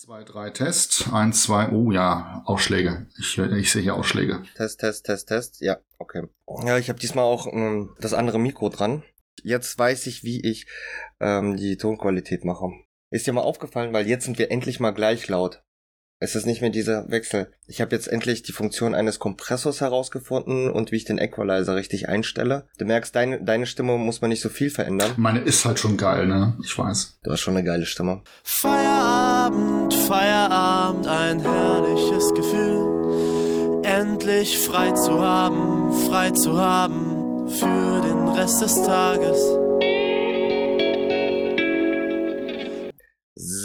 2, 3, Test. 1, 2, oh ja, Ausschläge. Ich, ich sehe hier Ausschläge. Test, Test, Test, Test. Ja, okay. Ja, ich habe diesmal auch ähm, das andere Mikro dran. Jetzt weiß ich, wie ich ähm, die Tonqualität mache. Ist dir mal aufgefallen, weil jetzt sind wir endlich mal gleich laut. Es ist nicht mehr dieser Wechsel. Ich habe jetzt endlich die Funktion eines Kompressors herausgefunden und wie ich den Equalizer richtig einstelle. Du merkst, deine, deine Stimme muss man nicht so viel verändern. Meine ist halt schon geil, ne? Ich weiß. Du hast schon eine geile Stimme. Feierabend, Feierabend, ein herrliches Gefühl. Endlich frei zu haben, frei zu haben für den Rest des Tages.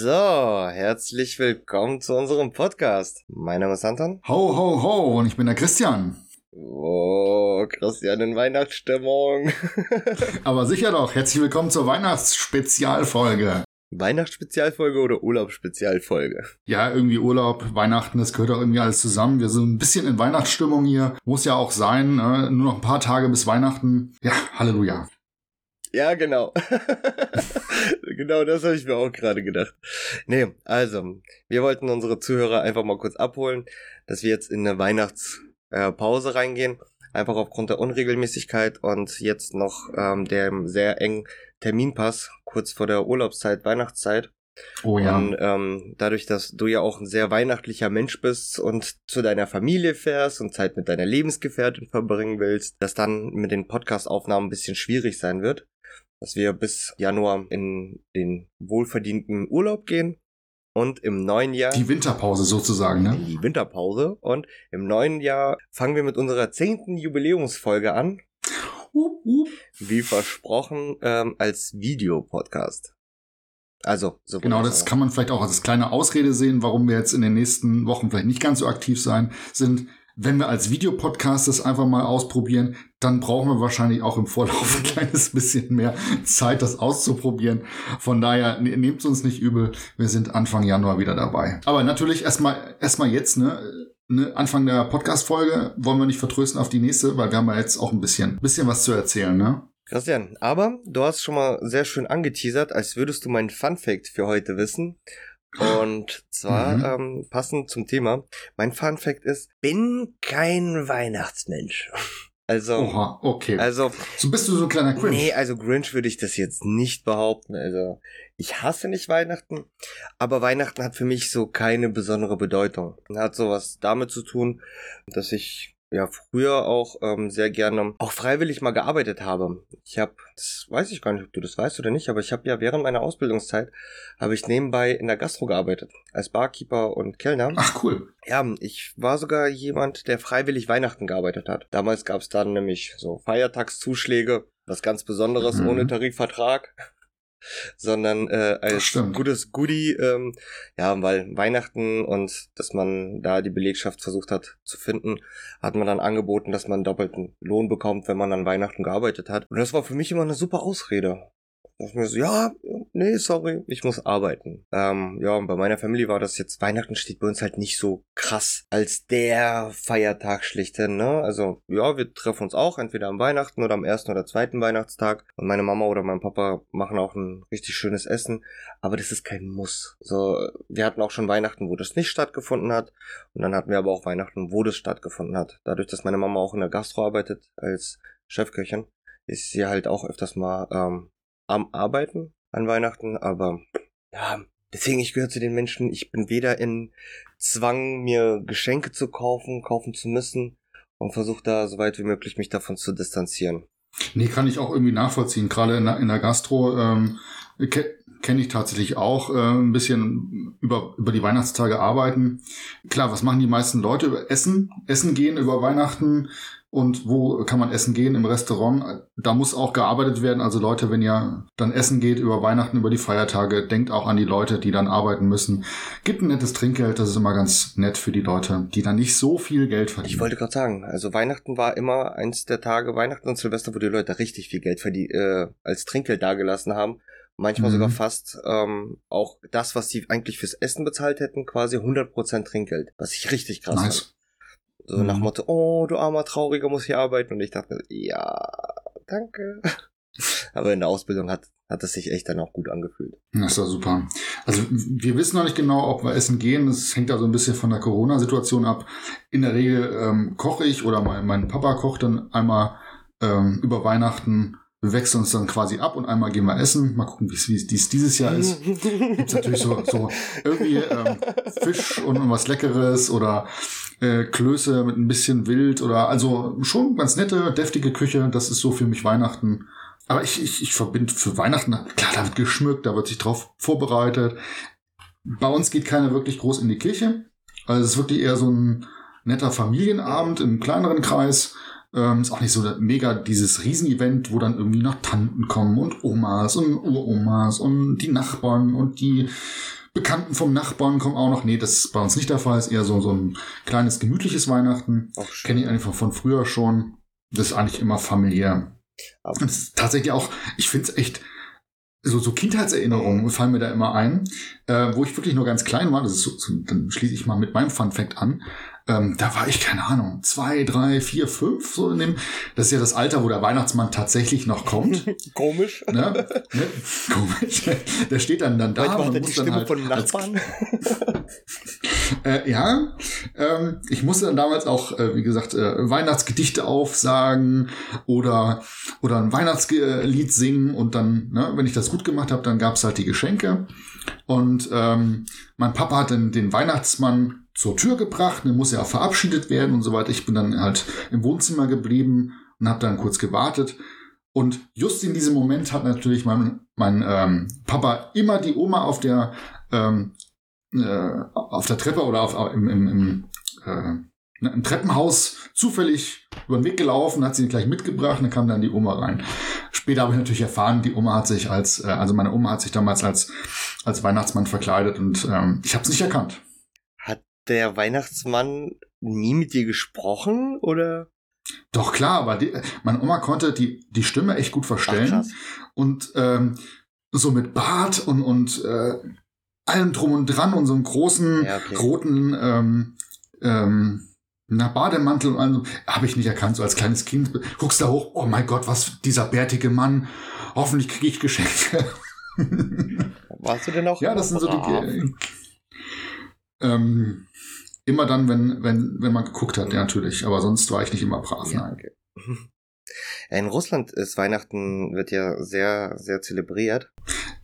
So, herzlich willkommen zu unserem Podcast. Mein Name ist Anton. Ho, ho, ho, und ich bin der Christian. Oh, Christian in Weihnachtsstimmung. Aber sicher doch, herzlich willkommen zur Weihnachtsspezialfolge. Weihnachtsspezialfolge oder Urlaubsspezialfolge? Ja, irgendwie Urlaub, Weihnachten, das gehört auch irgendwie alles zusammen. Wir sind ein bisschen in Weihnachtsstimmung hier. Muss ja auch sein, ne? nur noch ein paar Tage bis Weihnachten. Ja, Halleluja. Ja, genau. genau das habe ich mir auch gerade gedacht. Nee, also, wir wollten unsere Zuhörer einfach mal kurz abholen, dass wir jetzt in eine Weihnachtspause äh, reingehen. Einfach aufgrund der Unregelmäßigkeit und jetzt noch ähm, dem sehr engen Terminpass kurz vor der Urlaubszeit, Weihnachtszeit. Oh ja. Und ähm, dadurch, dass du ja auch ein sehr weihnachtlicher Mensch bist und zu deiner Familie fährst und Zeit mit deiner Lebensgefährtin verbringen willst, dass dann mit den Podcast-Aufnahmen ein bisschen schwierig sein wird dass wir bis Januar in den wohlverdienten Urlaub gehen und im neuen Jahr. Die Winterpause sozusagen, ne? Die Winterpause. Und im neuen Jahr fangen wir mit unserer zehnten Jubiläumsfolge an. Uh, uh. Wie versprochen, ähm, als Videopodcast. Also, so Genau, das kann man vielleicht auch als kleine Ausrede sehen, warum wir jetzt in den nächsten Wochen vielleicht nicht ganz so aktiv sein sind wenn wir als Videopodcast das einfach mal ausprobieren, dann brauchen wir wahrscheinlich auch im Vorlauf ein kleines bisschen mehr Zeit, das auszuprobieren. Von daher ne, nehmt uns nicht übel. Wir sind Anfang Januar wieder dabei. Aber natürlich erstmal erstmal jetzt, ne? ne Anfang der Podcast-Folge wollen wir nicht vertrösten auf die nächste, weil wir haben ja jetzt auch ein bisschen, bisschen was zu erzählen, ne? Christian, aber du hast schon mal sehr schön angeteasert, als würdest du meinen Fun Fact für heute wissen. Und zwar mhm. ähm, passend zum Thema. Mein Fun Fact ist, bin kein Weihnachtsmensch. Also, Oha, okay. Also, so bist du so ein kleiner Grinch. Nee, also Grinch würde ich das jetzt nicht behaupten. Also, ich hasse nicht Weihnachten, aber Weihnachten hat für mich so keine besondere Bedeutung. Hat sowas damit zu tun, dass ich ja früher auch ähm, sehr gerne auch freiwillig mal gearbeitet habe. Ich habe, das weiß ich gar nicht, ob du das weißt oder nicht, aber ich habe ja während meiner Ausbildungszeit habe ich nebenbei in der Gastro gearbeitet als Barkeeper und Kellner. Ach cool. Ja, ich war sogar jemand, der freiwillig Weihnachten gearbeitet hat. Damals gab es dann nämlich so Feiertagszuschläge, was ganz Besonderes mhm. ohne Tarifvertrag sondern äh, als gutes Goodie, ähm, ja, weil Weihnachten und dass man da die Belegschaft versucht hat zu finden, hat man dann angeboten, dass man doppelten Lohn bekommt, wenn man an Weihnachten gearbeitet hat. Und das war für mich immer eine super Ausrede. Ich mir so, ja, nee, sorry, ich muss arbeiten. Ähm, ja, und bei meiner Familie war das jetzt, Weihnachten steht bei uns halt nicht so krass als der Feiertag schlichthin, ne? Also, ja, wir treffen uns auch entweder am Weihnachten oder am ersten oder zweiten Weihnachtstag. Und meine Mama oder mein Papa machen auch ein richtig schönes Essen. Aber das ist kein Muss. So, wir hatten auch schon Weihnachten, wo das nicht stattgefunden hat. Und dann hatten wir aber auch Weihnachten, wo das stattgefunden hat. Dadurch, dass meine Mama auch in der Gastro arbeitet als Chefköchin, ist sie halt auch öfters mal ähm, am Arbeiten an Weihnachten, aber ja, deswegen ich gehöre zu den Menschen, ich bin weder in Zwang, mir Geschenke zu kaufen, kaufen zu müssen und versuche da so weit wie möglich mich davon zu distanzieren. Nee, kann ich auch irgendwie nachvollziehen. Gerade in, in der Gastro ähm, ke kenne ich tatsächlich auch äh, ein bisschen über, über die Weihnachtstage arbeiten. Klar, was machen die meisten Leute? Essen, Essen gehen über Weihnachten, und wo kann man essen gehen im Restaurant. Da muss auch gearbeitet werden. Also Leute, wenn ihr dann essen geht über Weihnachten, über die Feiertage, denkt auch an die Leute, die dann arbeiten müssen. Gibt ein nettes Trinkgeld, das ist immer ganz nett für die Leute, die dann nicht so viel Geld verdienen. Ich wollte gerade sagen, also Weihnachten war immer eins der Tage, Weihnachten und Silvester, wo die Leute richtig viel Geld verdien äh, als Trinkgeld dagelassen haben. Manchmal mhm. sogar fast ähm, auch das, was sie eigentlich fürs Essen bezahlt hätten, quasi 100% Trinkgeld. Was ich richtig krass nice. Fand. So mhm. nach Motto, oh, du armer Trauriger, muss hier arbeiten. Und ich dachte, ja, danke. Aber in der Ausbildung hat, hat es sich echt dann auch gut angefühlt. Das ist ja super. Also wir wissen noch nicht genau, ob wir essen gehen. Das hängt da so ein bisschen von der Corona-Situation ab. In der Regel ähm, koche ich oder mein, mein Papa kocht dann einmal ähm, über Weihnachten wir wechseln uns dann quasi ab und einmal gehen wir essen. Mal gucken, wie es dies dieses Jahr ist. Gibt's natürlich so, so irgendwie ähm, Fisch und was Leckeres oder äh, Klöße mit ein bisschen Wild oder also schon ganz nette, deftige Küche. Das ist so für mich Weihnachten. Aber ich, ich, ich verbinde für Weihnachten, klar, da wird geschmückt, da wird sich drauf vorbereitet. Bei uns geht keiner wirklich groß in die Kirche. Also es ist wirklich eher so ein netter Familienabend im kleineren Kreis. Ähm, ist auch nicht so mega dieses Riesenevent, wo dann irgendwie noch Tanten kommen und Omas und Uromas und die Nachbarn und die Bekannten vom Nachbarn kommen auch noch. Nee, das ist bei uns nicht der Fall. Ist eher so, so ein kleines, gemütliches Weihnachten. Kenne ich einfach von früher schon. Das ist eigentlich immer familiär. Aber das ist tatsächlich auch, ich finde es echt, so, so Kindheitserinnerungen fallen mir da immer ein, äh, wo ich wirklich nur ganz klein war. Das ist so, so, dann schließe ich mal mit meinem Fun Fact an. Ähm, da war ich, keine Ahnung, zwei, drei, vier, fünf, so in dem. Das ist ja das Alter, wo der Weihnachtsmann tatsächlich noch kommt. Komisch. Ne? Ne? Komisch. Der steht dann, dann da. Manchmal hat die Stimme halt von Nachbarn. äh, ja, ähm, ich musste dann damals auch, äh, wie gesagt, äh, Weihnachtsgedichte aufsagen oder, oder ein Weihnachtslied singen und dann, ne, wenn ich das gut gemacht habe, dann gab's halt die Geschenke. Und ähm, mein Papa hat dann den Weihnachtsmann zur Tür gebracht, dann muss ja verabschiedet werden und so weiter. Ich bin dann halt im Wohnzimmer geblieben und habe dann kurz gewartet. Und just in diesem Moment hat natürlich mein, mein ähm, Papa immer die Oma auf der ähm, äh, auf der Treppe oder auf, im, im, im, äh, im Treppenhaus zufällig über den Weg gelaufen, hat sie gleich mitgebracht und dann kam dann die Oma rein. Später habe ich natürlich erfahren, die Oma hat sich als, äh, also meine Oma hat sich damals als, als Weihnachtsmann verkleidet und ähm, ich habe es nicht erkannt der Weihnachtsmann nie mit dir gesprochen oder? Doch klar, aber die, meine Oma konnte die, die Stimme echt gut verstellen. Ach, und ähm, so mit Bart und, und äh, allem drum und dran und so einem großen ja, okay. roten ähm, ähm, na, Bademantel und allem, habe ich nicht erkannt, so als kleines Kind. Guckst da hoch, oh mein Gott, was dieser bärtige Mann. Hoffentlich kriege ich Geschenke. Warst du denn auch? Ja, das sind so die. Ähm, immer dann, wenn, wenn, wenn man geguckt hat, ja, natürlich. Aber sonst war ich nicht immer brav, ja, nein. Okay. In Russland ist Weihnachten wird ja sehr, sehr zelebriert.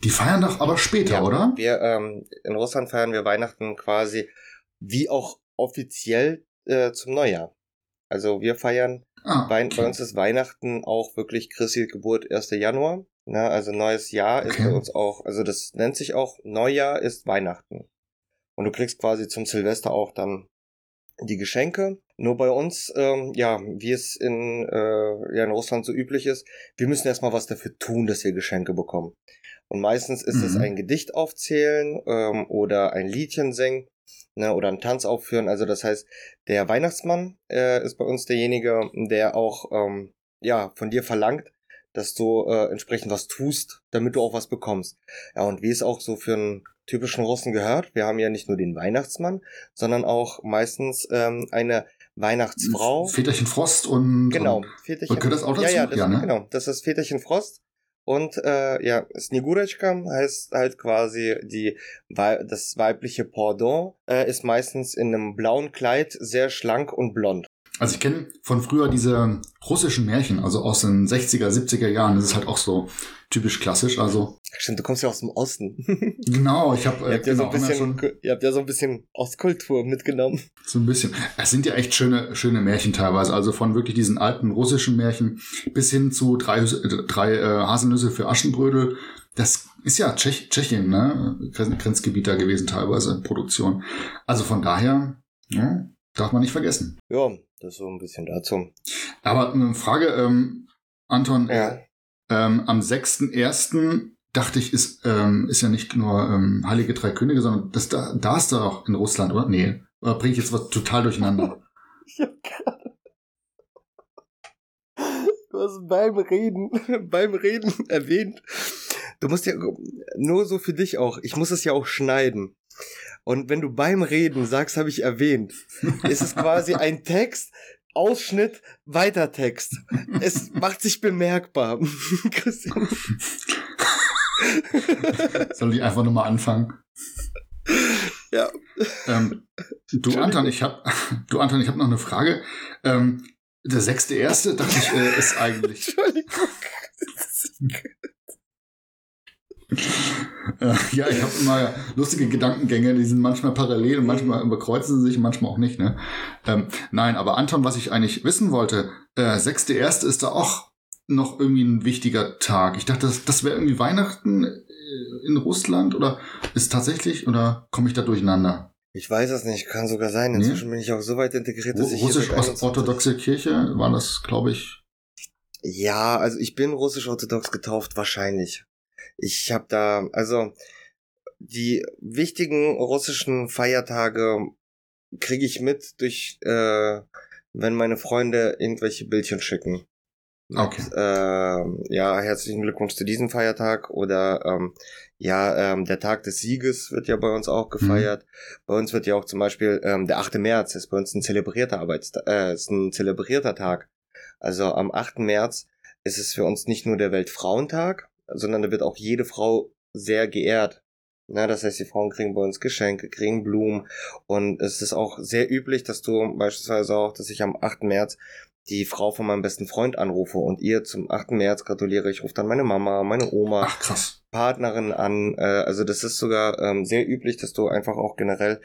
Die feiern doch aber später, ja, oder? Wir, ähm, in Russland feiern wir Weihnachten quasi wie auch offiziell äh, zum Neujahr. Also wir feiern, ah, okay. bei, uns ist Weihnachten auch wirklich Christi Geburt 1. Januar. Ne? also neues Jahr okay. ist bei uns auch, also das nennt sich auch Neujahr ist Weihnachten. Und du kriegst quasi zum Silvester auch dann die Geschenke. Nur bei uns, ähm, ja, wie es in, äh, ja, in Russland so üblich ist, wir müssen erstmal was dafür tun, dass wir Geschenke bekommen. Und meistens ist mhm. es ein Gedicht aufzählen ähm, oder ein Liedchen singen ne, oder einen Tanz aufführen. Also das heißt, der Weihnachtsmann äh, ist bei uns derjenige, der auch ähm, ja von dir verlangt, dass du äh, entsprechend was tust, damit du auch was bekommst. Ja, und wie es auch so für einen typischen Russen gehört, wir haben ja nicht nur den Weihnachtsmann, sondern auch meistens ähm, eine Weihnachtsfrau. Väterchen Frost und genau, Väterchen. Und gehört das auch dazu? Ja, ja, das, ja ne? genau. Das ist Väterchen Frost. Und äh, ja, Snegurechka heißt halt quasi die das weibliche Pendant, äh, ist meistens in einem blauen Kleid, sehr schlank und blond. Also ich kenne von früher diese russischen Märchen, also aus den 60er, 70er Jahren. Das ist halt auch so typisch klassisch. Also Stimmt, du kommst ja aus dem Osten. genau, ich habe. Äh, ihr, habt ja genau, so ein bisschen, ihr habt ja so ein bisschen Ostkultur mitgenommen. So ein bisschen. Es sind ja echt schöne, schöne Märchen teilweise. Also von wirklich diesen alten russischen Märchen bis hin zu drei, drei äh, Haselnüsse für Aschenbrödel. Das ist ja Tschech, Tschechien, ne? Grenzgebiet da gewesen teilweise, Produktion. Also von daher, ja, darf man nicht vergessen. Ja, das ist so ein bisschen dazu. Aber eine Frage, ähm, Anton, ja. ähm, am 6.1. dachte ich, ist, ähm, ist ja nicht nur ähm, Heilige Drei Könige, sondern das da, da ist da auch in Russland, oder? Nee. Oder bringe ich jetzt was total durcheinander? ich hab grade Du hast beim Reden, beim Reden erwähnt. Du musst ja nur so für dich auch. Ich muss es ja auch schneiden. Und wenn du beim Reden sagst, habe ich erwähnt, ist es quasi ein Text, Ausschnitt, weiter Text. Es macht sich bemerkbar. Christian. Soll ich einfach nur mal anfangen? Ja. Ähm, du Anton, ich habe, du Anton, ich habe noch eine Frage. Ähm, der sechste erste, dachte ich, äh, ist eigentlich. Entschuldigung. Ja, ich habe immer lustige Gedankengänge, die sind manchmal parallel und manchmal überkreuzen sie sich, manchmal auch nicht. Ne? Ähm, nein, aber Anton, was ich eigentlich wissen wollte, äh, sechste erste ist da auch noch irgendwie ein wichtiger Tag. Ich dachte, das, das wäre irgendwie Weihnachten äh, in Russland oder ist tatsächlich oder komme ich da durcheinander? Ich weiß es nicht, kann sogar sein. Inzwischen nee? bin ich auch so weit integriert, dass ich. Russisch-orthodoxe Kirche war das, glaube ich. Ja, also ich bin russisch-orthodox getauft, wahrscheinlich. Ich habe da, also die wichtigen russischen Feiertage kriege ich mit durch, äh, wenn meine Freunde irgendwelche Bildchen schicken. Okay. Mit, äh, ja, herzlichen Glückwunsch zu diesem Feiertag oder ähm, ja, ähm, der Tag des Sieges wird ja bei uns auch gefeiert. Mhm. Bei uns wird ja auch zum Beispiel ähm, der 8. März ist bei uns ein zelebrierter Arbeitstag, äh, ist ein zelebrierter Tag. Also am 8. März ist es für uns nicht nur der Weltfrauentag, sondern da wird auch jede Frau sehr geehrt. Na, das heißt, die Frauen kriegen bei uns Geschenke, kriegen Blumen und es ist auch sehr üblich, dass du beispielsweise auch, dass ich am 8. März die Frau von meinem besten Freund anrufe und ihr zum 8. März gratuliere. Ich rufe dann meine Mama, meine Oma, Ach. Partnerin an. Äh, also das ist sogar ähm, sehr üblich, dass du einfach auch generell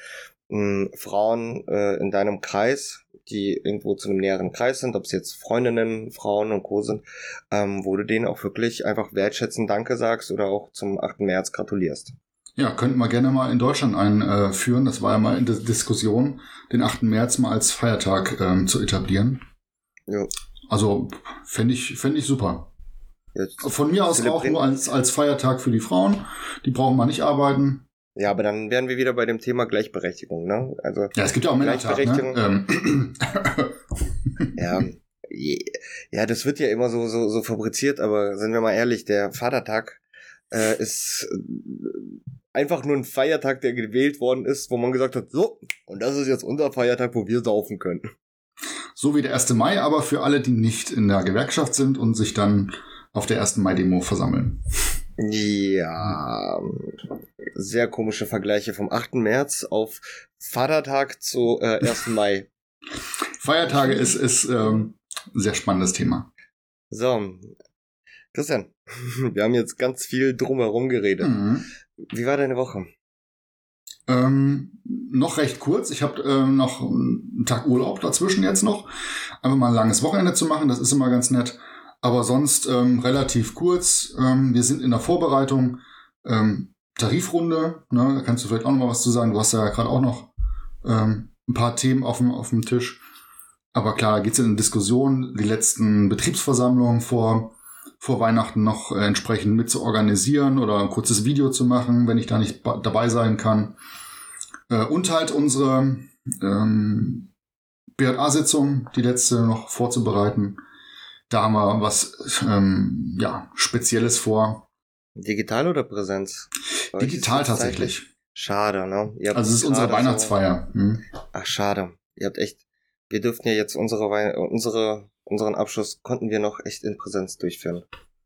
mh, Frauen äh, in deinem Kreis die irgendwo zu einem näheren Kreis sind, ob es jetzt Freundinnen, Frauen und Co. sind, ähm, wo du denen auch wirklich einfach wertschätzen Danke sagst oder auch zum 8. März gratulierst. Ja, könnten wir gerne mal in Deutschland einführen. Das war ja mal in der Diskussion, den 8. März mal als Feiertag ähm, zu etablieren. Ja. Also fände ich, fänd ich super. Jetzt Von mir aus auch nur als, als Feiertag für die Frauen. Die brauchen mal nicht arbeiten. Ja, aber dann wären wir wieder bei dem Thema Gleichberechtigung, ne? Also ja, es gibt ja auch Männertag, Gleichberechtigung. Ne? Ähm. ja, ja, das wird ja immer so so so fabriziert, aber sind wir mal ehrlich, der Vatertag äh, ist äh, einfach nur ein Feiertag, der gewählt worden ist, wo man gesagt hat, so und das ist jetzt unser Feiertag, wo wir saufen können. So wie der 1. Mai, aber für alle, die nicht in der Gewerkschaft sind und sich dann auf der 1. Mai-Demo versammeln. Ja, sehr komische Vergleiche vom 8. März auf Vatertag zu äh, 1. Mai. Feiertage ist, ist ähm, ein sehr spannendes Thema. So, Christian, wir haben jetzt ganz viel drumherum geredet. Mhm. Wie war deine Woche? Ähm, noch recht kurz. Ich habe ähm, noch einen Tag Urlaub dazwischen jetzt noch. Einfach mal ein langes Wochenende zu machen, das ist immer ganz nett. Aber sonst ähm, relativ kurz. Ähm, wir sind in der Vorbereitung. Ähm, Tarifrunde, ne, da kannst du vielleicht auch noch mal was zu sagen. Du hast ja gerade auch noch ähm, ein paar Themen auf dem, auf dem Tisch. Aber klar, geht's in Diskussion, die letzten Betriebsversammlungen vor, vor Weihnachten noch äh, entsprechend mit zu organisieren oder ein kurzes Video zu machen, wenn ich da nicht dabei sein kann. Äh, und halt unsere ähm, BRA-Sitzung, die letzte noch vorzubereiten da haben wir was ähm, ja, Spezielles vor. Digital oder Präsenz? Digital tatsächlich. Schade, ne? also es ist unsere Weihnachtsfeier. So hm. Ach, schade. Ihr habt echt, wir dürften ja jetzt unsere, Wei unsere unseren Abschluss konnten wir noch echt in Präsenz durchführen.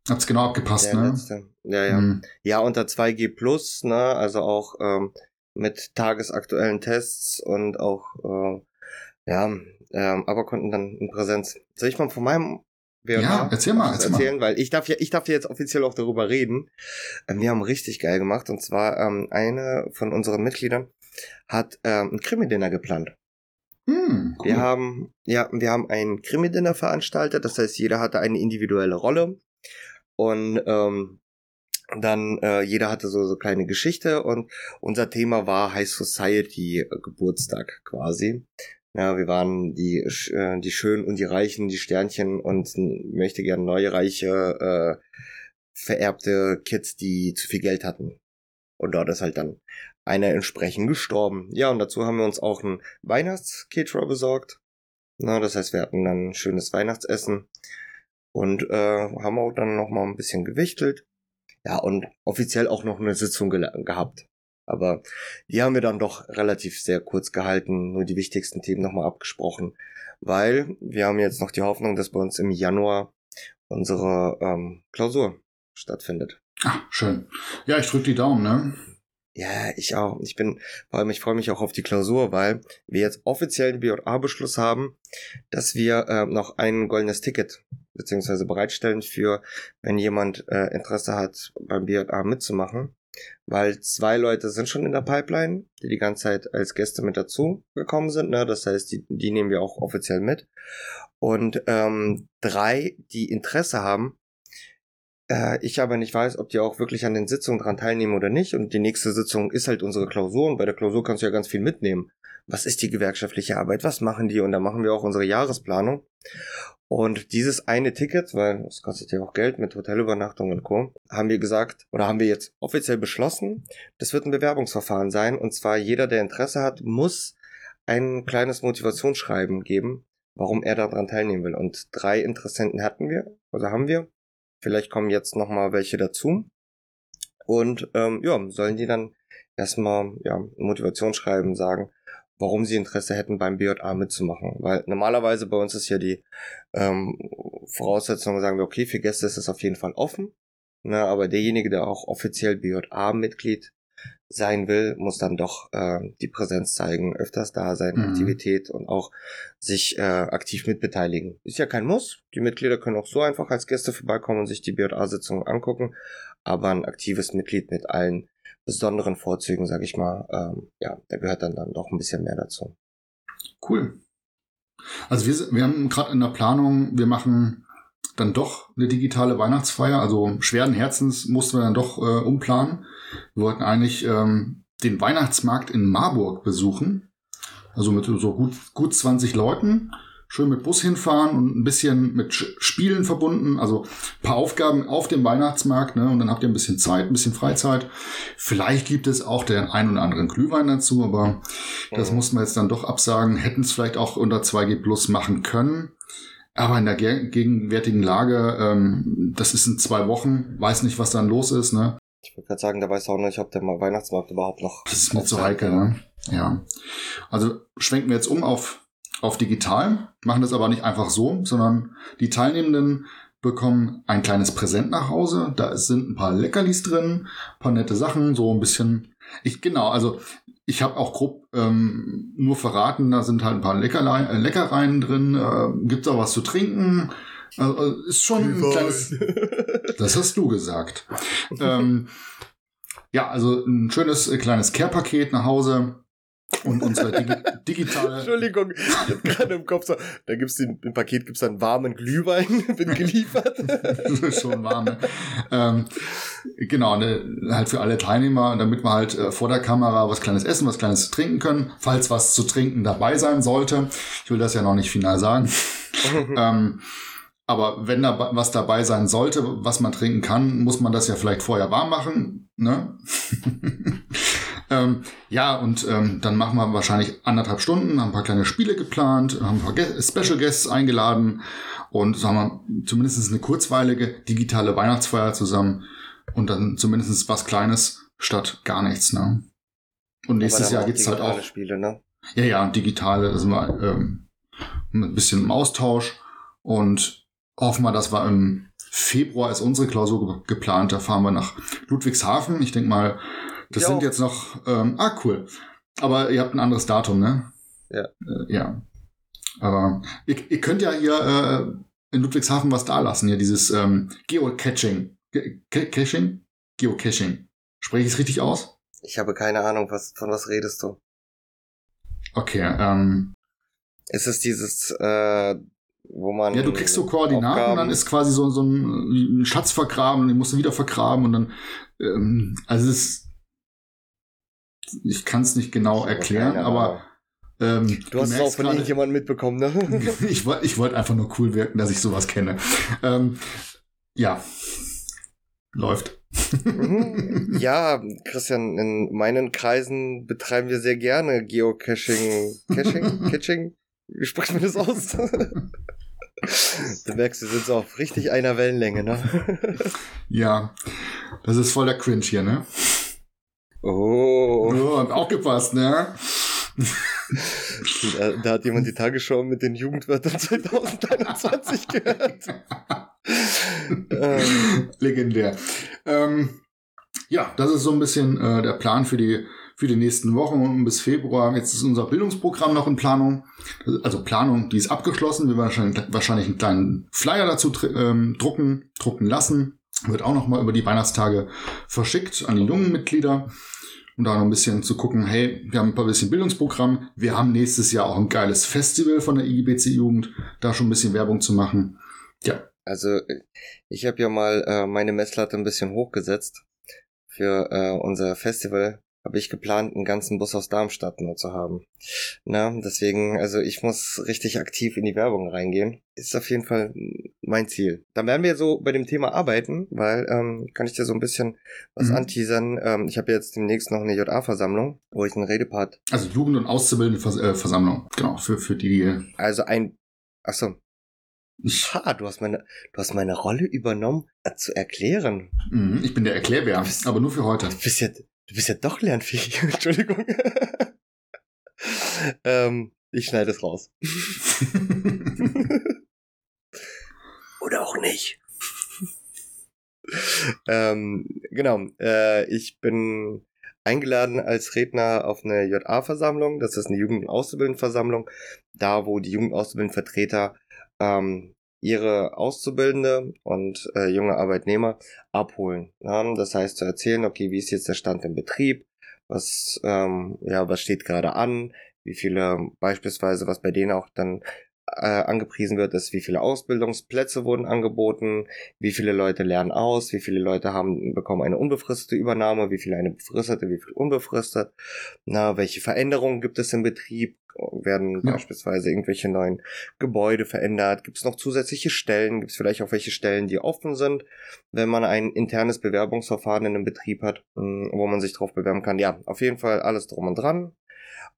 Hat's genau abgepasst, Der ne? Letzte. Ja, ja. Hm. Ja, unter 2G Plus, ne? Also auch ähm, mit tagesaktuellen Tests und auch äh, ja, ähm, aber konnten dann in Präsenz. Soll ich mal von meinem ja, erzähl mal, erzähl erzählen, mal. weil ich darf ja, ich darf jetzt offiziell auch darüber reden. Ähm, wir haben richtig geil gemacht und zwar ähm, eine von unseren Mitgliedern hat ähm, ein Krimi-Dinner geplant. Hm, cool. Wir haben, ja, wir haben ein Krimi-Dinner veranstaltet, das heißt, jeder hatte eine individuelle Rolle und ähm, dann äh, jeder hatte so so kleine Geschichte und unser Thema war High Society äh, Geburtstag quasi. Ja, wir waren die, äh, die Schönen und die Reichen, die Sternchen und möchte gern neue Reiche, äh, vererbte Kids, die zu viel Geld hatten. Und dort ist halt dann einer entsprechend gestorben. Ja, und dazu haben wir uns auch ein Weihnachtscaterer besorgt. Na, das heißt, wir hatten dann ein schönes Weihnachtsessen und äh, haben auch dann noch mal ein bisschen gewichtelt. Ja, und offiziell auch noch eine Sitzung ge gehabt. Aber die haben wir dann doch relativ sehr kurz gehalten, nur die wichtigsten Themen nochmal abgesprochen. Weil wir haben jetzt noch die Hoffnung, dass bei uns im Januar unsere ähm, Klausur stattfindet. Ah, schön. Ja, ich drücke die Daumen, ne? Ja, ich auch. Ich bin, vor allem, ich freue mich auch auf die Klausur, weil wir jetzt offiziell den BJA-Beschluss haben, dass wir äh, noch ein goldenes Ticket beziehungsweise bereitstellen für, wenn jemand äh, Interesse hat, beim BJA mitzumachen. Weil zwei Leute sind schon in der Pipeline, die die ganze Zeit als Gäste mit dazu gekommen sind. Ne? Das heißt, die, die nehmen wir auch offiziell mit. Und ähm, drei, die Interesse haben, äh, ich aber nicht weiß, ob die auch wirklich an den Sitzungen dran teilnehmen oder nicht. Und die nächste Sitzung ist halt unsere Klausur. Und bei der Klausur kannst du ja ganz viel mitnehmen. Was ist die gewerkschaftliche Arbeit? Was machen die? Und da machen wir auch unsere Jahresplanung. Und dieses eine Ticket, weil es kostet ja auch Geld mit Hotelübernachtung und Co., haben wir gesagt, oder haben wir jetzt offiziell beschlossen, das wird ein Bewerbungsverfahren sein. Und zwar jeder, der Interesse hat, muss ein kleines Motivationsschreiben geben, warum er daran teilnehmen will. Und drei Interessenten hatten wir, also haben wir. Vielleicht kommen jetzt noch mal welche dazu. Und ähm, ja, sollen die dann erstmal ja, Motivationsschreiben sagen, warum sie Interesse hätten, beim BJA mitzumachen. Weil normalerweise bei uns ist ja die ähm, Voraussetzung, sagen wir, okay, für Gäste ist es auf jeden Fall offen. Ne, aber derjenige, der auch offiziell BJA-Mitglied sein will, muss dann doch äh, die Präsenz zeigen, öfters da sein, mhm. Aktivität und auch sich äh, aktiv mitbeteiligen. Ist ja kein Muss. Die Mitglieder können auch so einfach als Gäste vorbeikommen und sich die BJA-Sitzung angucken, aber ein aktives Mitglied mit allen besonderen Vorzügen, sag ich mal, ähm, ja, da gehört dann, dann doch ein bisschen mehr dazu. Cool. Also wir, wir haben gerade in der Planung, wir machen dann doch eine digitale Weihnachtsfeier. Also schweren Herzens mussten wir dann doch äh, umplanen. Wir wollten eigentlich ähm, den Weihnachtsmarkt in Marburg besuchen. Also mit so gut, gut 20 Leuten. Schön mit Bus hinfahren und ein bisschen mit Spielen verbunden. Also paar Aufgaben auf dem Weihnachtsmarkt. Ne? Und dann habt ihr ein bisschen Zeit, ein bisschen Freizeit. Vielleicht gibt es auch den ein oder anderen Glühwein dazu, aber das mhm. mussten wir jetzt dann doch absagen. Hätten es vielleicht auch unter 2G Plus machen können. Aber in der gegenwärtigen Lage, ähm, das ist in zwei Wochen, weiß nicht, was dann los ist, ne? Ich würde gerade sagen, da weiß auch nicht, ob der Weihnachtsmarkt überhaupt noch. Das ist mir zu heikel, ne? Ja. Also schwenken wir jetzt um auf, auf digital, machen das aber nicht einfach so, sondern die Teilnehmenden bekommen ein kleines Präsent nach Hause. Da sind ein paar Leckerlis drin, ein paar nette Sachen, so ein bisschen. Ich genau, also ich habe auch grob ähm, nur verraten, da sind halt ein paar Leckerlein, äh, Leckereien drin. Äh, Gibt auch was zu trinken? Also, ist schon ein kleines. Das hast du gesagt. ähm, ja, also ein schönes äh, kleines Care-Paket nach Hause. Und unsere Digi digitale. Entschuldigung, ich hab gerade im Kopf so, da gibt's den, im Paket gibt's dann warmen Glühwein, wird geliefert. Schon warm, ne? ähm, genau, ne, halt für alle Teilnehmer, damit wir halt äh, vor der Kamera was kleines essen, was kleines trinken können, falls was zu trinken dabei sein sollte. Ich will das ja noch nicht final sagen. ähm, aber wenn da was dabei sein sollte, was man trinken kann, muss man das ja vielleicht vorher warm machen. Ne? Ähm, ja, und ähm, dann machen wir wahrscheinlich anderthalb Stunden, haben ein paar kleine Spiele geplant, haben ein paar Special Guests eingeladen und sagen wir zumindest eine kurzweilige digitale Weihnachtsfeier zusammen und dann zumindest was Kleines statt gar nichts. Ne? Und nächstes Jahr gibt's halt auch Spiele, ne? Ja, ja, digitale, da sind wir ähm, ein bisschen im Austausch und hoffen wir, dass wir im Februar ist unsere Klausur geplant. Da fahren wir nach Ludwigshafen. Ich denke mal, das sind jetzt noch, ähm, ah, cool. Aber ihr habt ein anderes Datum, ne? Ja. Äh, ja. Aber ihr, ihr könnt ja hier äh, in Ludwigshafen was da lassen, hier dieses ähm, Geocaching. Ge Caching? Geocaching. Spreche ich es richtig aus? Ich habe keine Ahnung, was, von was redest du? Okay, ähm. Ist es dieses, äh, wo man. Ja, du kriegst so Koordinaten Aufgaben. und dann ist quasi so, so ein, ein Schatz vergraben und den musst du wieder vergraben und dann, ähm, also es ist, ich kann es nicht genau erklären, aber ähm, du hast es auch von grade, irgendjemandem mitbekommen, ne? ich wollte ich wollt einfach nur cool wirken, dass ich sowas kenne. Ähm, ja, läuft. Mhm. ja, Christian, in meinen Kreisen betreiben wir sehr gerne Geocaching. Caching? Caching? Wie spricht man das aus? du merkst, wir sind so auf richtig einer Wellenlänge, ne? ja, das ist voll der Cringe hier, ne? Oh. oh hat auch gepasst, ne? da, da, hat jemand die Tagesschau mit den Jugendwörtern 2021 gehört. ähm. Legendär. Ähm, ja, das ist so ein bisschen äh, der Plan für die für die nächsten Wochen und bis Februar. Jetzt ist unser Bildungsprogramm noch in Planung. Also Planung, die ist abgeschlossen. Wir werden wahrscheinlich, wahrscheinlich einen kleinen Flyer dazu ähm, drucken, drucken lassen. Wird auch noch mal über die Weihnachtstage verschickt an die jungen Mitglieder. Um da noch ein bisschen zu gucken, hey, wir haben ein paar bisschen Bildungsprogramm. Wir haben nächstes Jahr auch ein geiles Festival von der IGBC Jugend. Da schon ein bisschen Werbung zu machen. Ja. Also ich habe ja mal äh, meine Messlatte ein bisschen hochgesetzt für äh, unser Festival habe ich geplant, einen ganzen Bus aus Darmstadt nur zu haben. Na, deswegen, also ich muss richtig aktiv in die Werbung reingehen. Ist auf jeden Fall mein Ziel. Dann werden wir so bei dem Thema arbeiten, weil ähm, kann ich dir so ein bisschen was mhm. anteasern. Ähm, ich habe jetzt demnächst noch eine JA-Versammlung, wo ich einen Redepart. Also Jugend- und Auszubildende-Versammlung, äh, genau, für, für die, die. Also ein. Achso, Ha, du hast meine, du hast meine Rolle übernommen, äh, zu erklären. Mhm, ich bin der Erklärbär, aber nur für heute. Du bist ja, Du bist ja doch lernfähig. Entschuldigung. ähm, ich schneide es raus. Oder auch nicht. ähm, genau. Äh, ich bin eingeladen als Redner auf eine JA-Versammlung. Das ist eine Jugend- und Auszubildendenversammlung. Da, wo die Jugend- und Auszubildendenvertreter ähm, ihre Auszubildende und äh, junge Arbeitnehmer abholen. Ja? Das heißt zu erzählen, okay, wie ist jetzt der Stand im Betrieb, was ähm, ja was steht gerade an, wie viele beispielsweise, was bei denen auch dann äh, angepriesen wird, ist, wie viele Ausbildungsplätze wurden angeboten, wie viele Leute lernen aus, wie viele Leute haben bekommen eine unbefristete Übernahme, wie viele eine befristete, wie viel unbefristet, na, welche Veränderungen gibt es im Betrieb, werden ja. beispielsweise irgendwelche neuen Gebäude verändert, gibt es noch zusätzliche Stellen, gibt es vielleicht auch welche Stellen, die offen sind, wenn man ein internes Bewerbungsverfahren in einem Betrieb hat, hm, wo man sich drauf bewerben kann. Ja, auf jeden Fall alles drum und dran.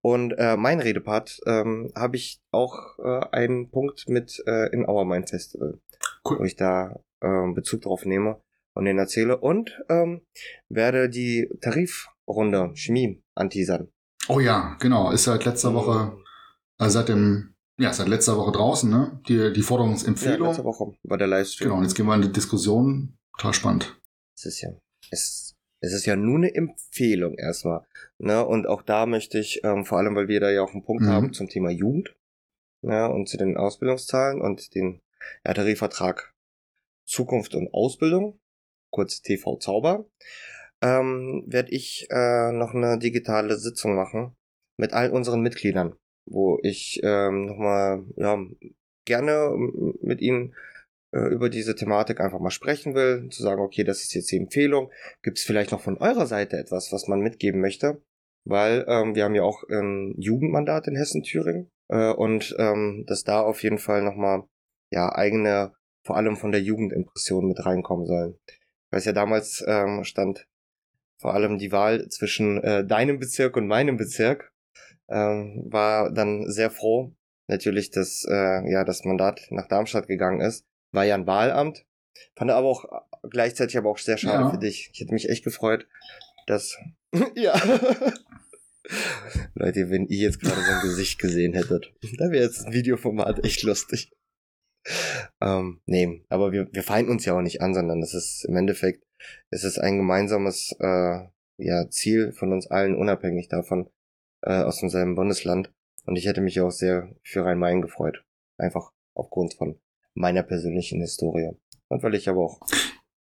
Und äh, mein Redepart ähm, habe ich auch äh, einen Punkt mit äh, in Our Mind Festival, cool. wo ich da äh, Bezug drauf nehme und den erzähle und ähm, werde die Tarifrunde Chemie anteasern. Oh ja, genau, ist seit letzter Woche, also seit dem, ja, seit letzter Woche draußen, ne? Die, die Forderungsempfehlung. Ja, letzte Woche war der Livestream. Genau, und jetzt gehen wir in die Diskussion. Total spannend. Es ist ja, es es ist ja nur eine Empfehlung erstmal. Ne? Und auch da möchte ich, ähm, vor allem weil wir da ja auch einen Punkt mhm. haben zum Thema Jugend ja, und zu den Ausbildungszahlen und den ja, Tarifvertrag Zukunft und Ausbildung, kurz TV Zauber, ähm, werde ich äh, noch eine digitale Sitzung machen mit all unseren Mitgliedern, wo ich ähm, nochmal ja, gerne mit ihnen über diese Thematik einfach mal sprechen will, zu sagen, okay, das ist jetzt die Empfehlung. Gibt es vielleicht noch von eurer Seite etwas, was man mitgeben möchte? Weil ähm, wir haben ja auch ein Jugendmandat in Hessen-Thüringen äh, und ähm, dass da auf jeden Fall nochmal ja eigene, vor allem von der Jugendimpression mit reinkommen sollen. Weil es ja damals ähm, stand vor allem die Wahl zwischen äh, deinem Bezirk und meinem Bezirk, ähm, war dann sehr froh, natürlich, dass äh, ja das Mandat nach Darmstadt gegangen ist war ja ein Wahlamt. Fand aber auch gleichzeitig aber auch sehr schade ja. für dich. Ich hätte mich echt gefreut, dass. ja. Leute, wenn ihr jetzt gerade sein Gesicht gesehen hättet, da wäre jetzt ein Videoformat echt lustig. Ähm, nee, aber wir, wir feinden uns ja auch nicht an, sondern es ist im Endeffekt, es ist ein gemeinsames äh, ja, Ziel von uns allen, unabhängig davon, äh, aus demselben Bundesland. Und ich hätte mich auch sehr für Rhein-Main gefreut. Einfach aufgrund von meiner persönlichen Historie. Und weil ich aber auch.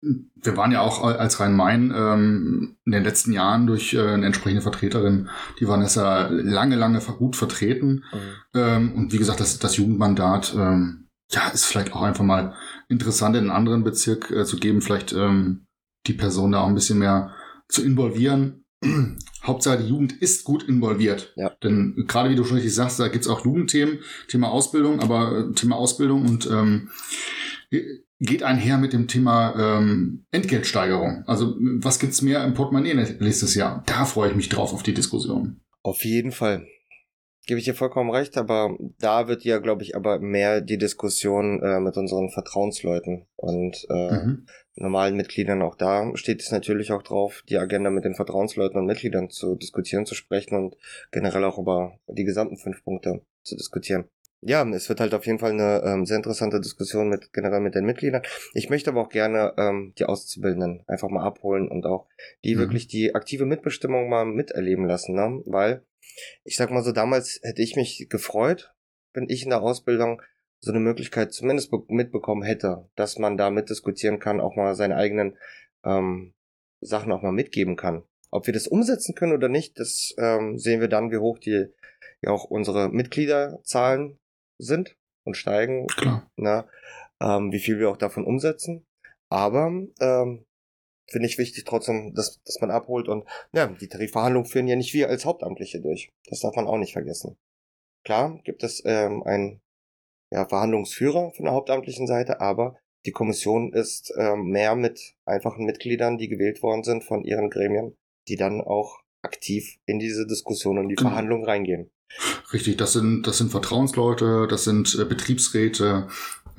Wir waren ja auch als Rhein-Main ähm, in den letzten Jahren durch äh, eine entsprechende Vertreterin, die Vanessa, lange, lange gut vertreten. Mhm. Ähm, und wie gesagt, das, das Jugendmandat, ähm, ja, ist vielleicht auch einfach mal interessant in einen anderen Bezirk äh, zu geben, vielleicht ähm, die Person da auch ein bisschen mehr zu involvieren. Hauptsache, die Jugend ist gut involviert. Ja. Denn gerade wie du schon richtig sagst, da gibt's auch Jugendthemen, Thema Ausbildung, aber äh, Thema Ausbildung und ähm, geht einher mit dem Thema ähm, Entgeltsteigerung. Also was gibt's mehr im Portemonnaie nächstes Jahr? Da freue ich mich drauf auf die Diskussion. Auf jeden Fall. Gebe ich dir vollkommen recht, aber da wird ja, glaube ich, aber mehr die Diskussion äh, mit unseren Vertrauensleuten und äh, mhm. normalen Mitgliedern. Auch da steht es natürlich auch drauf, die Agenda mit den Vertrauensleuten und Mitgliedern zu diskutieren, zu sprechen und generell auch über die gesamten fünf Punkte zu diskutieren. Ja, es wird halt auf jeden Fall eine ähm, sehr interessante Diskussion mit generell mit den Mitgliedern. Ich möchte aber auch gerne ähm, die Auszubildenden einfach mal abholen und auch die mhm. wirklich die aktive Mitbestimmung mal miterleben lassen, ne? Weil ich sag mal so, damals hätte ich mich gefreut, wenn ich in der Ausbildung so eine Möglichkeit zumindest mitbekommen hätte, dass man da mitdiskutieren kann, auch mal seine eigenen ähm, Sachen auch mal mitgeben kann. Ob wir das umsetzen können oder nicht, das ähm, sehen wir dann, wie hoch die ja auch unsere Mitgliederzahlen sind und steigen. Klar. Na, ähm, wie viel wir auch davon umsetzen. Aber ähm, finde ich wichtig trotzdem, dass, dass man abholt und ja, die Tarifverhandlungen führen ja nicht wir als Hauptamtliche durch. Das darf man auch nicht vergessen. Klar gibt es ähm, einen ja, Verhandlungsführer von der hauptamtlichen Seite, aber die Kommission ist ähm, mehr mit einfachen Mitgliedern, die gewählt worden sind von ihren Gremien, die dann auch aktiv in diese Diskussion und die genau. Verhandlungen reingehen. Richtig, das sind, das sind Vertrauensleute, das sind äh, Betriebsräte,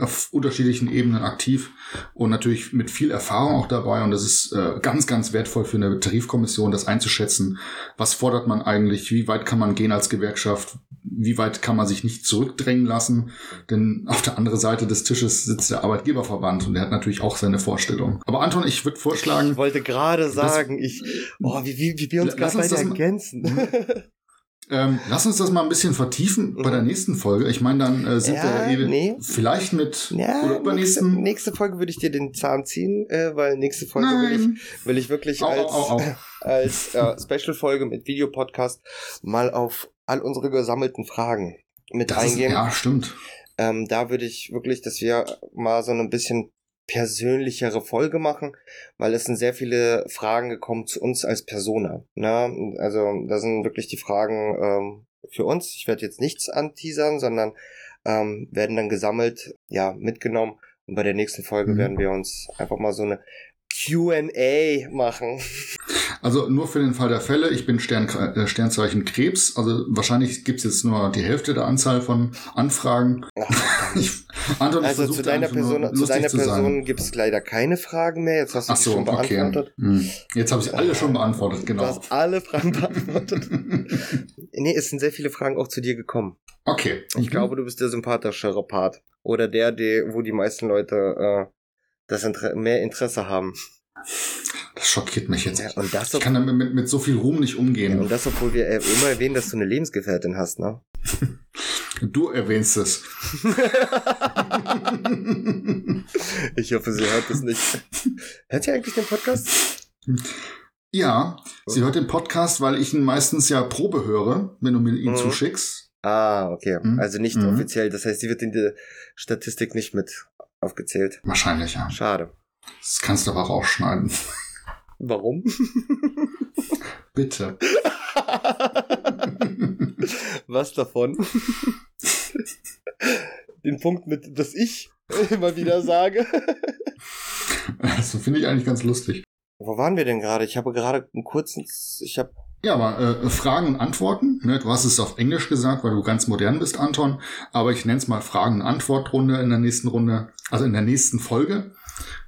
auf unterschiedlichen Ebenen aktiv und natürlich mit viel Erfahrung auch dabei. Und das ist äh, ganz, ganz wertvoll für eine Tarifkommission, das einzuschätzen. Was fordert man eigentlich? Wie weit kann man gehen als Gewerkschaft? Wie weit kann man sich nicht zurückdrängen lassen? Denn auf der anderen Seite des Tisches sitzt der Arbeitgeberverband und der hat natürlich auch seine Vorstellung. Aber Anton, ich würde vorschlagen. Ich wollte gerade sagen, ich, oh, wie, wie, wie wir uns gerade beide ergänzen. Ähm, lass uns das mal ein bisschen vertiefen bei der nächsten Folge. Ich meine, dann äh, sind ja, wir nee. vielleicht mit ja, oder übernächsten. Nächste, nächste Folge würde ich dir den Zahn ziehen, äh, weil nächste Folge will ich, will ich wirklich au, als, au, au, als äh, Special-Folge mit Videopodcast mal auf all unsere gesammelten Fragen mit das eingehen. Ist, ja, stimmt. Ähm, da würde ich wirklich, dass wir mal so ein bisschen persönlichere Folge machen, weil es sind sehr viele Fragen gekommen zu uns als Persona. Ne? Also da sind wirklich die Fragen ähm, für uns. Ich werde jetzt nichts anteasern, sondern ähm, werden dann gesammelt, ja, mitgenommen. Und bei der nächsten Folge mhm. werden wir uns einfach mal so eine QA machen. Also nur für den Fall der Fälle, ich bin Stern, äh, Sternzeichen Krebs, also wahrscheinlich gibt's jetzt nur die Hälfte der Anzahl von Anfragen. Ach, ich, Anton, also zu deiner Person, zu deiner Person gibt es leider keine Fragen mehr. Jetzt hast du Ach so, schon beantwortet. Okay. Hm. Jetzt habe ich alle schon beantwortet, genau. Du hast alle Fragen beantwortet. nee, es sind sehr viele Fragen auch zu dir gekommen. Okay. Ich mhm. glaube, du bist der sympathischere Part. Oder der, der wo die meisten Leute äh, das Inter mehr Interesse haben. Das schockiert mich jetzt. Ja, und das, ich kann damit mit, mit so viel Ruhm nicht umgehen. Ja, und das, obwohl wir immer erwähnen, dass du eine Lebensgefährtin hast, ne? Du erwähnst es. ich hoffe, sie hört es nicht. Hört sie eigentlich den Podcast? Ja, sie hört den Podcast, weil ich ihn meistens ja Probe höre, wenn du mir ihn mhm. zuschickst. Ah, okay. Mhm. Also nicht mhm. offiziell. Das heißt, sie wird in der Statistik nicht mit aufgezählt. Wahrscheinlich, ja. Schade. Das kannst du aber auch rausschneiden. Warum? Bitte. Was davon? Den Punkt mit, dass ich immer wieder sage. Das finde ich eigentlich ganz lustig. Wo waren wir denn gerade? Ich habe gerade einen kurzen, ich habe ja, aber äh, Fragen und Antworten. Ne? Du hast es auf Englisch gesagt, weil du ganz modern bist, Anton. Aber ich nenne es mal Fragen- und Antwortrunde in der nächsten Runde, also in der nächsten Folge.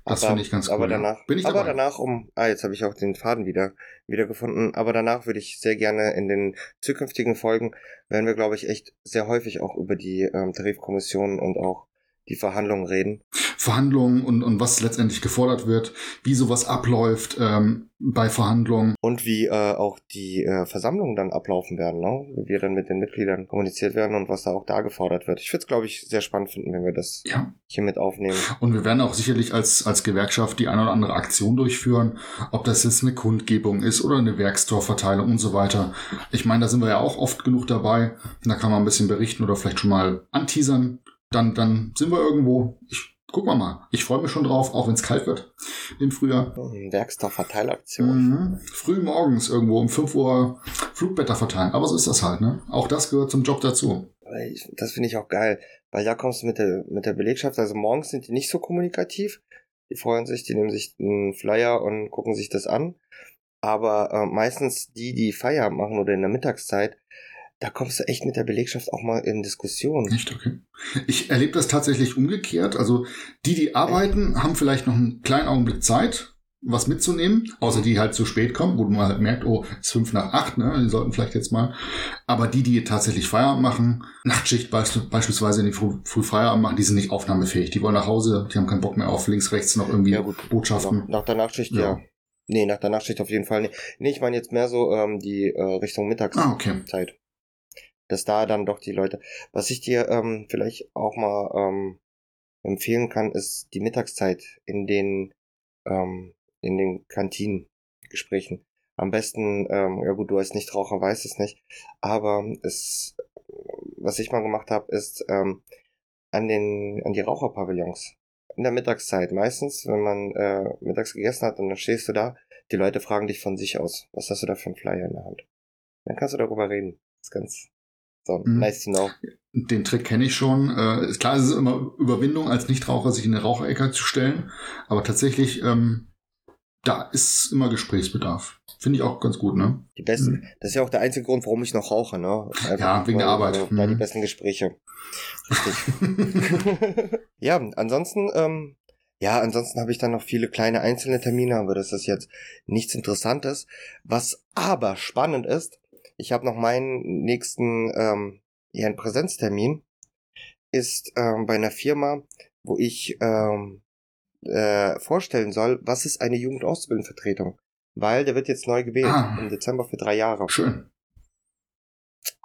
Das finde ich ganz cool. Aber danach, Bin ich aber dabei. danach um, ah, jetzt habe ich auch den Faden wieder wiedergefunden. Aber danach würde ich sehr gerne in den zukünftigen Folgen werden wir, glaube ich, echt sehr häufig auch über die ähm, Tarifkommission und auch die Verhandlungen reden. Verhandlungen und, und was letztendlich gefordert wird, wie sowas abläuft ähm, bei Verhandlungen. Und wie äh, auch die äh, Versammlungen dann ablaufen werden, ne? wie wir dann mit den Mitgliedern kommuniziert werden und was da auch da gefordert wird. Ich würde es, glaube ich, sehr spannend finden, wenn wir das ja. hier mit aufnehmen. Und wir werden auch sicherlich als, als Gewerkschaft die eine oder andere Aktion durchführen, ob das jetzt eine Kundgebung ist oder eine Werkstorverteilung und so weiter. Ich meine, da sind wir ja auch oft genug dabei. Da kann man ein bisschen berichten oder vielleicht schon mal anteasern, dann, dann sind wir irgendwo. Ich guck mal mal. Ich freue mich schon drauf, auch wenn es kalt wird im Frühjahr. Werkstoffverteilaktion. Mhm. Früh morgens irgendwo um 5 Uhr Flugblätter verteilen. Aber so ist das halt, ne? Auch das gehört zum Job dazu. Das finde ich auch geil, weil da kommst du mit der, mit der Belegschaft, also morgens sind die nicht so kommunikativ. Die freuen sich, die nehmen sich einen Flyer und gucken sich das an. Aber äh, meistens die, die Feierabend machen oder in der Mittagszeit, da kommst du echt mit der Belegschaft auch mal in Diskussion. Nicht, okay. Ich erlebe das tatsächlich umgekehrt. Also die, die arbeiten, haben vielleicht noch einen kleinen Augenblick Zeit, was mitzunehmen, außer die halt zu spät kommen, wo man halt merkt, oh, es ist fünf nach acht, ne? Die sollten vielleicht jetzt mal. Aber die, die tatsächlich Feierabend machen, Nachtschicht beispielsweise in die Früh, Früh Feierabend machen, die sind nicht aufnahmefähig. Die wollen nach Hause, die haben keinen Bock mehr auf links, rechts noch irgendwie ja, Botschaften. Nach, nach der Nachtschicht, ja. ja. Nee, nach der Nachtschicht auf jeden Fall nicht. Nee, ich meine jetzt mehr so ähm, die äh, Richtung Mittagszeit. Ah, okay. Dass da dann doch die Leute. Was ich dir ähm, vielleicht auch mal ähm, empfehlen kann, ist die Mittagszeit in den ähm, in den Kantinengesprächen. Am besten, ähm, ja gut, du als Nichtraucher weißt es nicht, aber es, was ich mal gemacht habe, ist ähm, an den an die Raucherpavillons in der Mittagszeit. Meistens, wenn man äh, mittags gegessen hat und dann stehst du da, die Leute fragen dich von sich aus, was hast du da für einen Flyer in der Hand? Dann kannst du darüber reden. Das ist ganz so, mhm. nice to know. Den Trick kenne ich schon. Äh, klar, es ist immer Überwindung, als Nichtraucher sich in eine Raucherecke zu stellen. Aber tatsächlich ähm, da ist immer Gesprächsbedarf. Finde ich auch ganz gut, ne? Die besten, mhm. das ist ja auch der einzige Grund, warum ich noch rauche, ne? Einfach ja, wegen der Arbeit. Also, da die mhm. besten Gespräche. Richtig. ja, ansonsten, ähm, ja, ansonsten habe ich dann noch viele kleine einzelne Termine, aber das ist jetzt nichts Interessantes. Was aber spannend ist, ich habe noch meinen nächsten, ähm, ja, einen Präsenztermin, ist ähm, bei einer Firma, wo ich ähm, äh, vorstellen soll, was ist eine Jugendausbildendenvertretung. Weil der wird jetzt neu gewählt ah, im Dezember für drei Jahre. Schön.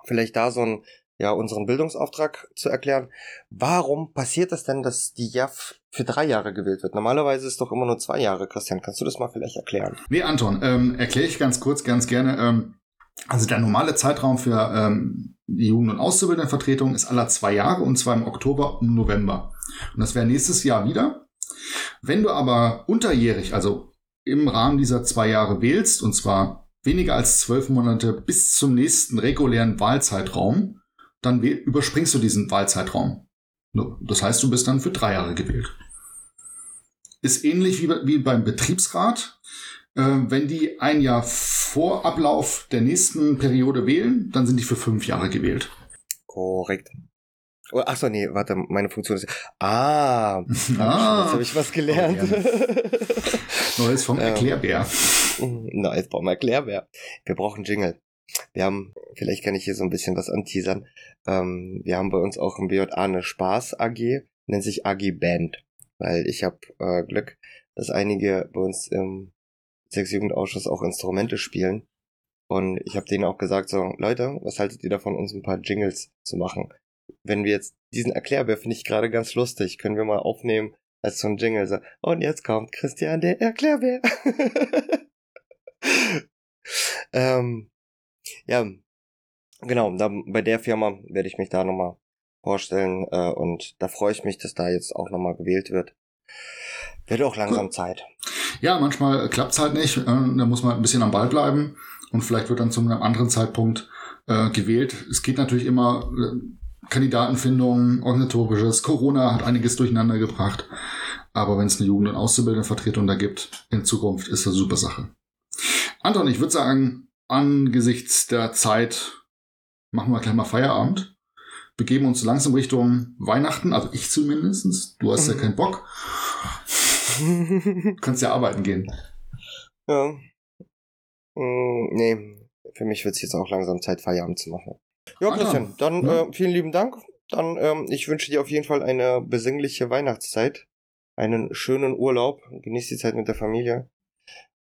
Vielleicht da so ein, ja, unseren Bildungsauftrag zu erklären. Warum passiert das denn, dass die JAF für drei Jahre gewählt wird? Normalerweise ist es doch immer nur zwei Jahre, Christian. Kannst du das mal vielleicht erklären? Nee, Anton, ähm, erkläre ich ganz kurz, ganz gerne. Ähm, also der normale Zeitraum für ähm, die Jugend- und Auszubildendenvertretung ist aller zwei Jahre und zwar im Oktober und November. Und das wäre nächstes Jahr wieder. Wenn du aber unterjährig, also im Rahmen dieser zwei Jahre wählst, und zwar weniger als zwölf Monate bis zum nächsten regulären Wahlzeitraum, dann überspringst du diesen Wahlzeitraum. Das heißt, du bist dann für drei Jahre gewählt. Ist ähnlich wie, wie beim Betriebsrat. Äh, wenn die ein Jahr vor Ablauf der nächsten Periode wählen, dann sind die für fünf Jahre gewählt. Korrekt. Oh, ach so, nee, warte, meine Funktion ist. Ah, ah jetzt habe ich was gelernt. Oh, Neues vom ähm, Erklärbär. Neues vom Erklärbär. Wir brauchen Jingle. Wir haben, vielleicht kann ich hier so ein bisschen was anteasern. Ähm, wir haben bei uns auch im BJA eine Spaß AG, nennt sich AG Band. Weil ich habe äh, Glück, dass einige bei uns im Sexjugendausschuss auch Instrumente spielen. Und ich habe denen auch gesagt, so, Leute, was haltet ihr davon, uns ein paar Jingles zu machen? wenn wir jetzt diesen Erklärbär finde ich gerade ganz lustig, können wir mal aufnehmen als so ein Jingle. So, und jetzt kommt Christian der Erklärbär. ähm, ja, genau, da, bei der Firma werde ich mich da nochmal vorstellen äh, und da freue ich mich, dass da jetzt auch nochmal gewählt wird. Wird auch langsam Zeit. Ja, manchmal klappt's halt nicht. Äh, da muss man ein bisschen am Ball bleiben und vielleicht wird dann zu einem anderen Zeitpunkt äh, gewählt. Es geht natürlich immer äh, Kandidatenfindung, organisatorisches. Corona hat einiges durcheinander gebracht. Aber wenn es eine Jugend- und Auszubildendenvertretung da gibt, in Zukunft ist das eine super Sache. Anton, ich würde sagen, angesichts der Zeit machen wir gleich mal Feierabend. Begeben uns langsam Richtung Weihnachten, also ich zumindest. Du hast ja keinen Bock. Du kannst ja arbeiten gehen. Ja. Mm, nee, für mich wird es jetzt auch langsam Zeit, Feierabend zu machen. Ja, Christian, dann ja. Äh, vielen lieben Dank. Dann, ähm, ich wünsche dir auf jeden Fall eine besinnliche Weihnachtszeit, einen schönen Urlaub, genieß die Zeit mit der Familie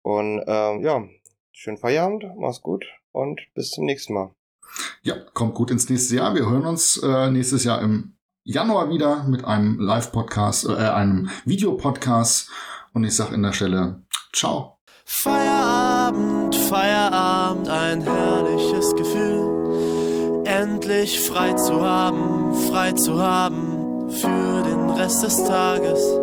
und ähm, ja, schönen Feierabend, mach's gut und bis zum nächsten Mal. Ja, kommt gut ins nächste Jahr. Wir hören uns äh, nächstes Jahr im Januar wieder mit einem Live-Podcast, äh, einem Videopodcast und ich sag in der Stelle, ciao. Feierabend, Feierabend, ein herrliches Gefühl endlich frei zu haben, frei zu haben für den Rest des Tages.